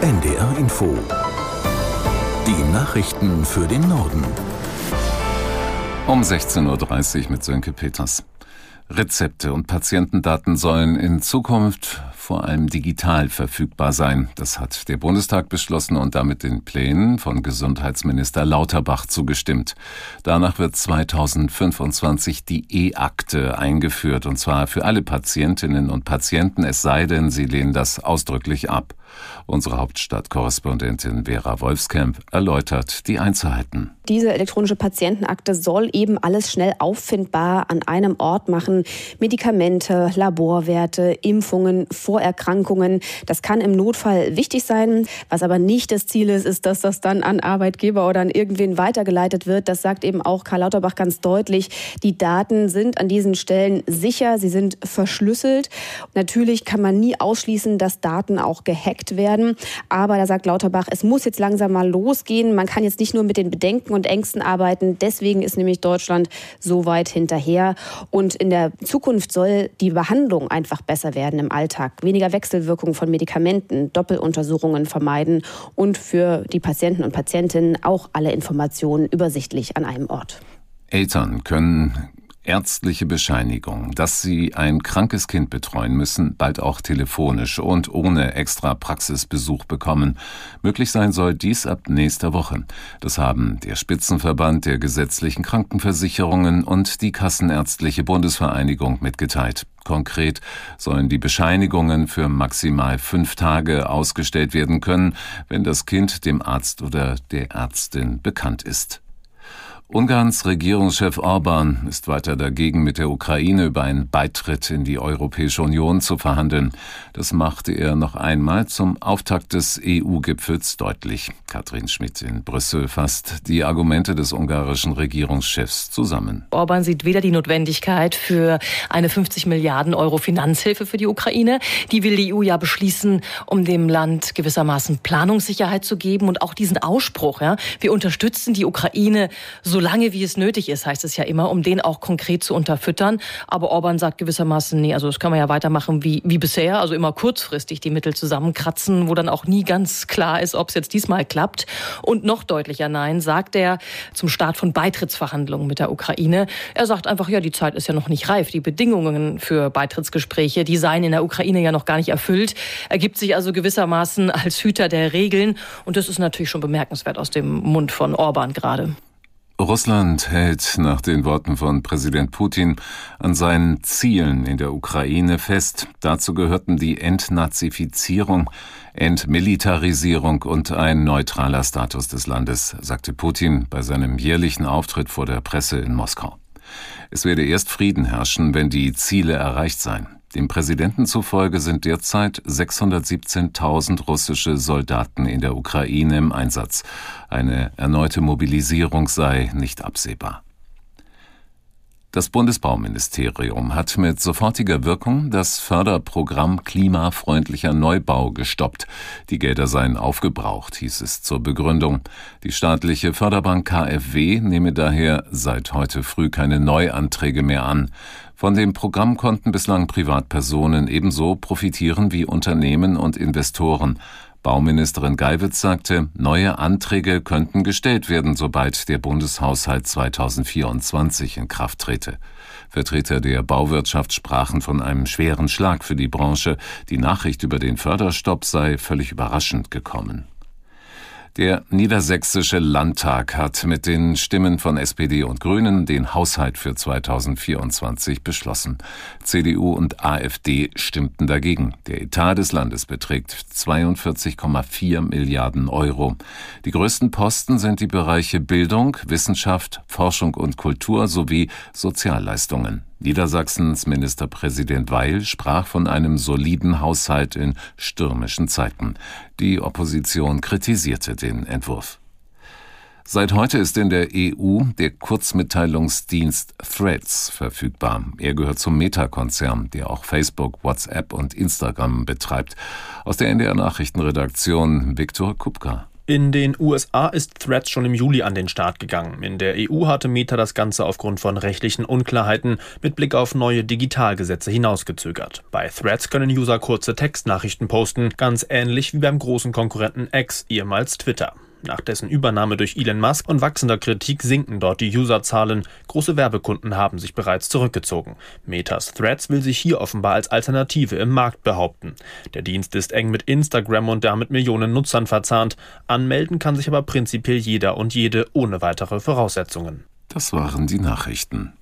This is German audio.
NDR Info. Die Nachrichten für den Norden. Um 16.30 Uhr mit Sönke Peters. Rezepte und Patientendaten sollen in Zukunft vor allem digital verfügbar sein. Das hat der Bundestag beschlossen und damit den Plänen von Gesundheitsminister Lauterbach zugestimmt. Danach wird 2025 die E-Akte eingeführt, und zwar für alle Patientinnen und Patienten, es sei denn, sie lehnen das ausdrücklich ab. Unsere Hauptstadtkorrespondentin Vera Wolfskamp erläutert die Einzelheiten. Diese elektronische Patientenakte soll eben alles schnell auffindbar an einem Ort machen. Medikamente, Laborwerte, Impfungen, Vorerkrankungen. Das kann im Notfall wichtig sein. Was aber nicht das Ziel ist, ist, dass das dann an Arbeitgeber oder an irgendwen weitergeleitet wird. Das sagt eben auch Karl Lauterbach ganz deutlich. Die Daten sind an diesen Stellen sicher. Sie sind verschlüsselt. Natürlich kann man nie ausschließen, dass Daten auch gehackt werden. Aber da sagt Lauterbach, es muss jetzt langsam mal losgehen. Man kann jetzt nicht nur mit den Bedenken und Ängsten arbeiten. Deswegen ist nämlich Deutschland so weit hinterher. Und in der Zukunft soll die Behandlung einfach besser werden im Alltag. Weniger Wechselwirkungen von Medikamenten, Doppeluntersuchungen vermeiden und für die Patienten und Patientinnen auch alle Informationen übersichtlich an einem Ort. Eltern können ärztliche Bescheinigung, dass sie ein krankes Kind betreuen müssen, bald auch telefonisch und ohne extra Praxisbesuch bekommen. Möglich sein soll dies ab nächster Woche. Das haben der Spitzenverband der gesetzlichen Krankenversicherungen und die Kassenärztliche Bundesvereinigung mitgeteilt. Konkret sollen die Bescheinigungen für maximal fünf Tage ausgestellt werden können, wenn das Kind dem Arzt oder der Ärztin bekannt ist. Ungarns Regierungschef Orban ist weiter dagegen, mit der Ukraine über einen Beitritt in die Europäische Union zu verhandeln. Das machte er noch einmal zum Auftakt des EU-Gipfels deutlich. Katrin Schmidt in Brüssel fasst die Argumente des ungarischen Regierungschefs zusammen. Orban sieht weder die Notwendigkeit für eine 50 Milliarden Euro Finanzhilfe für die Ukraine. Die will die EU ja beschließen, um dem Land gewissermaßen Planungssicherheit zu geben und auch diesen Ausspruch, ja, wir unterstützen die Ukraine so so lange wie es nötig ist, heißt es ja immer, um den auch konkret zu unterfüttern. Aber Orban sagt gewissermaßen, nee, also das kann man ja weitermachen wie, wie bisher, also immer kurzfristig die Mittel zusammenkratzen, wo dann auch nie ganz klar ist, ob es jetzt diesmal klappt. Und noch deutlicher Nein sagt er zum Start von Beitrittsverhandlungen mit der Ukraine. Er sagt einfach, ja, die Zeit ist ja noch nicht reif. Die Bedingungen für Beitrittsgespräche, die seien in der Ukraine ja noch gar nicht erfüllt. Er gibt sich also gewissermaßen als Hüter der Regeln. Und das ist natürlich schon bemerkenswert aus dem Mund von Orban gerade. Russland hält nach den Worten von Präsident Putin an seinen Zielen in der Ukraine fest. Dazu gehörten die Entnazifizierung, Entmilitarisierung und ein neutraler Status des Landes, sagte Putin bei seinem jährlichen Auftritt vor der Presse in Moskau. Es werde erst Frieden herrschen, wenn die Ziele erreicht seien. Dem Präsidenten zufolge sind derzeit 617.000 russische Soldaten in der Ukraine im Einsatz. Eine erneute Mobilisierung sei nicht absehbar. Das Bundesbauministerium hat mit sofortiger Wirkung das Förderprogramm klimafreundlicher Neubau gestoppt. Die Gelder seien aufgebraucht, hieß es zur Begründung. Die staatliche Förderbank KfW nehme daher seit heute früh keine Neuanträge mehr an. Von dem Programm konnten bislang Privatpersonen ebenso profitieren wie Unternehmen und Investoren. Bauministerin Geiwitz sagte, neue Anträge könnten gestellt werden, sobald der Bundeshaushalt 2024 in Kraft trete. Vertreter der Bauwirtschaft sprachen von einem schweren Schlag für die Branche. Die Nachricht über den Förderstopp sei völlig überraschend gekommen. Der niedersächsische Landtag hat mit den Stimmen von SPD und Grünen den Haushalt für 2024 beschlossen. CDU und AfD stimmten dagegen. Der Etat des Landes beträgt 42,4 Milliarden Euro. Die größten Posten sind die Bereiche Bildung, Wissenschaft, Forschung und Kultur sowie Sozialleistungen. Niedersachsens Ministerpräsident Weil sprach von einem soliden Haushalt in stürmischen Zeiten. Die Opposition kritisierte den Entwurf. Seit heute ist in der EU der Kurzmitteilungsdienst Threads verfügbar. Er gehört zum Meta-Konzern, der auch Facebook, WhatsApp und Instagram betreibt. Aus der NDR Nachrichtenredaktion Viktor Kupka. In den USA ist Threads schon im Juli an den Start gegangen. In der EU hatte Meta das Ganze aufgrund von rechtlichen Unklarheiten mit Blick auf neue Digitalgesetze hinausgezögert. Bei Threads können User kurze Textnachrichten posten, ganz ähnlich wie beim großen Konkurrenten X, ehemals Twitter. Nach dessen Übernahme durch Elon Musk und wachsender Kritik sinken dort die Userzahlen. Große Werbekunden haben sich bereits zurückgezogen. Metas Threads will sich hier offenbar als Alternative im Markt behaupten. Der Dienst ist eng mit Instagram und damit Millionen Nutzern verzahnt. Anmelden kann sich aber prinzipiell jeder und jede ohne weitere Voraussetzungen. Das waren die Nachrichten.